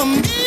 for me